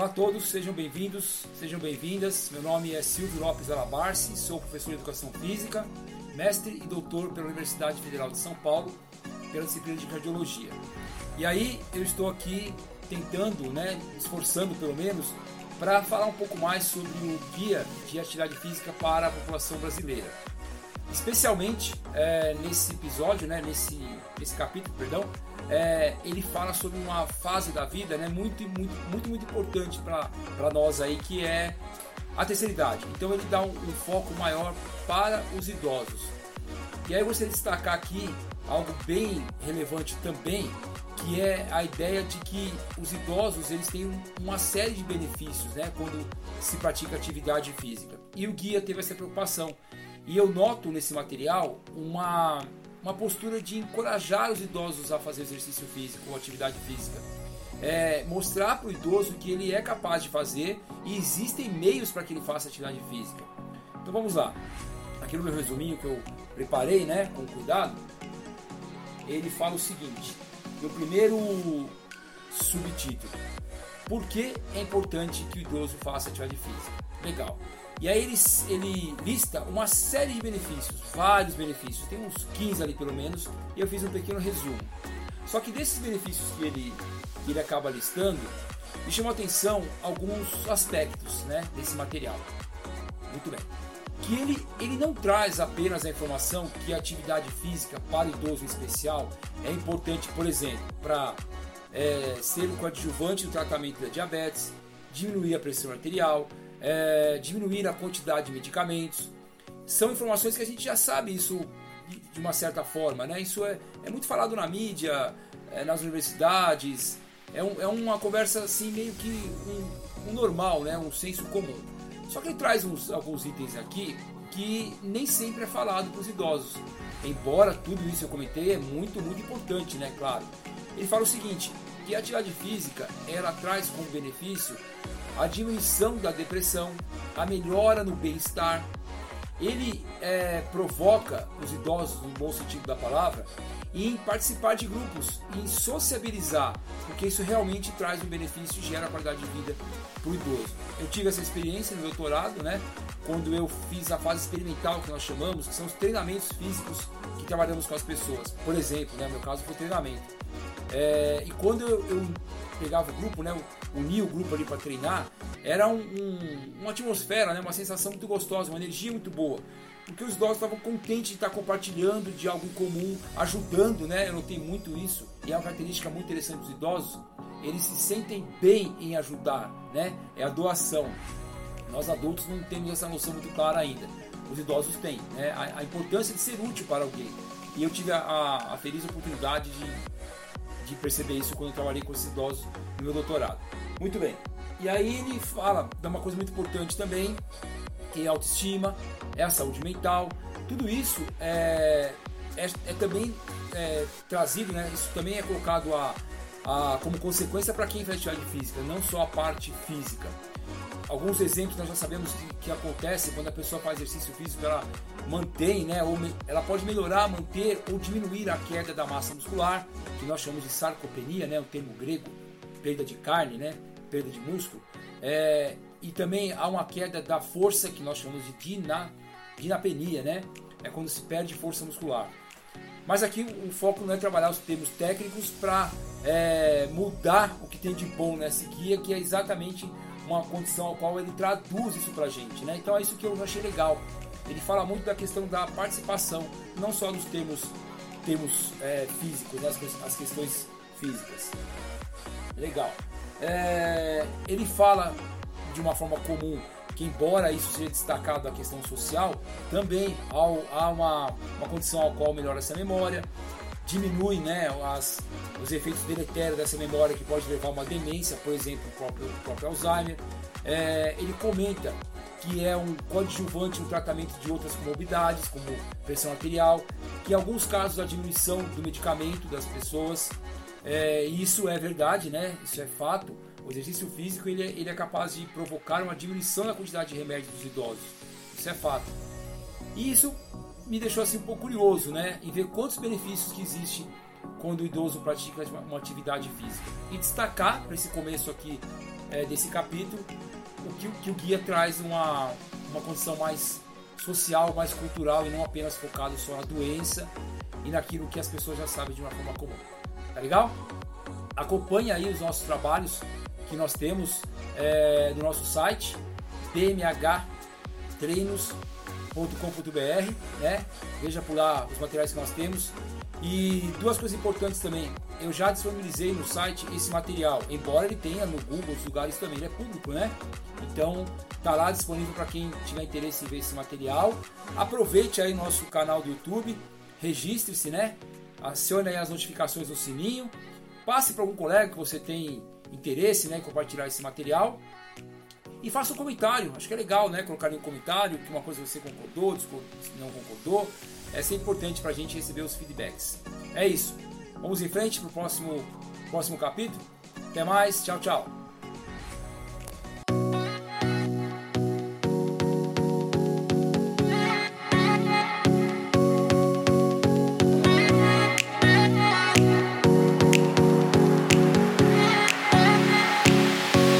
Olá a todos, sejam bem-vindos, sejam bem-vindas. Meu nome é Silvio Lopes Alabarce, sou professor de Educação Física, mestre e doutor pela Universidade Federal de São Paulo, pela disciplina de Cardiologia. E aí eu estou aqui tentando, né, esforçando pelo menos, para falar um pouco mais sobre o Guia de Atividade Física para a População Brasileira. Especialmente é, nesse episódio, né, nesse, nesse capítulo, perdão, é, ele fala sobre uma fase da vida né, muito, muito, muito, muito importante para nós aí, que é a terceira idade. Então ele dá um, um, foco maior para os idosos. E aí de destacar aqui algo bem relevante também, que é a ideia de que os idosos eles têm uma série de benefícios né, quando se pratica atividade física. E o guia teve essa preocupação. E eu noto nesse material uma, uma postura de encorajar os idosos a fazer exercício físico ou atividade física. É, mostrar para o idoso que ele é capaz de fazer e existem meios para que ele faça atividade física. Então vamos lá. Aqui no meu resuminho que eu preparei, né, com cuidado, ele fala o seguinte: no primeiro subtítulo, por que é importante que o idoso faça atividade física? Legal. E aí ele, ele lista uma série de benefícios, vários benefícios, tem uns 15 ali pelo menos, e eu fiz um pequeno resumo. Só que desses benefícios que ele, que ele acaba listando, me chamou a atenção alguns aspectos né, desse material. Muito bem. Que ele, ele não traz apenas a informação que a atividade física para o idoso em especial é importante, por exemplo, para é, ser um coadjuvante no tratamento da diabetes, diminuir a pressão arterial, é, diminuir a quantidade de medicamentos. São informações que a gente já sabe isso de uma certa forma, né? Isso é, é muito falado na mídia, é, nas universidades, é, um, é, uma conversa assim meio que um, um, normal, né? Um senso comum. Só que ele traz uns, alguns itens aqui que nem sempre é falado para os idosos. Embora tudo isso eu comentei é muito, muito importante, né? Claro. Ele fala o seguinte, que a atividade física ela traz como benefício a diminuição da depressão, a melhora no bem-estar. Ele é, provoca os idosos, no bom sentido da palavra, em participar de grupos, em sociabilizar, porque isso realmente traz um benefício e gera qualidade de vida para o idoso. Eu tive essa experiência no doutorado, né, quando eu fiz a fase experimental que nós chamamos, que são os treinamentos físicos que trabalhamos com as pessoas. Por exemplo, né, no meu caso foi treinamento. É, e quando eu, eu, pegava o grupo, né, unia o grupo ali para treinar, era um, um, uma atmosfera, né, uma sensação muito gostosa, uma energia muito boa. Porque os idosos estavam contentes de estar compartilhando de algo em comum, ajudando, né? Eu notei muito isso, e é uma característica muito interessante dos idosos, eles se sentem bem em ajudar, né? É a doação. Nós adultos não temos essa noção muito clara ainda. Os idosos têm, né? A, a importância de ser útil para alguém. E eu tive a, a, a feliz oportunidade de de perceber isso quando trabalhei com esses idosos no meu doutorado. Muito bem. E aí ele fala de uma coisa muito importante também, que é a autoestima, é a saúde mental. Tudo isso é, é, é também é, trazido, né? Isso também é colocado a, a, como consequência para quem faz atividade física, não só a parte física. Alguns exemplos nós já sabemos que, que acontece quando a pessoa faz exercício físico, ela mantém, né, ou ela pode melhorar, manter ou diminuir a queda da massa muscular, que nós chamamos de sarcopenia, né, um termo grego, perda de carne, né, perda de músculo. É, e também há uma queda da força que nós chamamos de dina, dinapenia, né, é quando se perde força muscular. Mas aqui o foco não é trabalhar os termos técnicos para é, mudar o que tem de bom nessa guia, que é exatamente uma condição ao qual ele traduz isso para a gente. Né? Então é isso que eu achei legal. Ele fala muito da questão da participação, não só nos termos, termos é, físicos, né? as, as questões físicas. Legal. É, ele fala de uma forma comum que embora isso seja destacado a questão social, também há, há uma, uma condição ao qual melhora essa memória, diminui né, as, os efeitos deletérios dessa memória que pode levar a uma demência, por exemplo, o próprio, o próprio Alzheimer. É, ele comenta que é um coadjuvante no tratamento de outras comorbidades, como pressão arterial, que em alguns casos a diminuição do medicamento das pessoas, é, isso é verdade, né? Isso é fato. O exercício físico ele é, ele é capaz de provocar uma diminuição da quantidade de remédios dos idosos. Isso é fato. E isso me deixou assim um pouco curioso, né, em ver quantos benefícios que existe quando o idoso pratica uma atividade física. E destacar para esse começo aqui é, desse capítulo, o que, que, o guia traz uma, uma condição mais social, mais cultural e não apenas focado só na doença e naquilo que as pessoas já sabem de uma forma comum. Tá legal? Acompanhe aí os nossos trabalhos que nós temos é, no nosso site bmhtreinos.com.br, né? Veja por lá os materiais que nós temos. E duas coisas importantes também. Eu já disponibilizei no site esse material, embora ele tenha no Google, os lugares também, ele é público, né? Então tá lá disponível para quem tiver interesse em ver esse material. Aproveite aí nosso canal do YouTube, registre-se, né? Acione aí as notificações no sininho. Passe para algum colega que você tem interesse né, em compartilhar esse material. E faça um comentário, acho que é legal, né? Colocar em um comentário que uma coisa você concordou, não concordou. É sempre importante para a gente receber os feedbacks. É isso. Vamos em frente para o próximo, próximo capítulo. Até mais, tchau, tchau.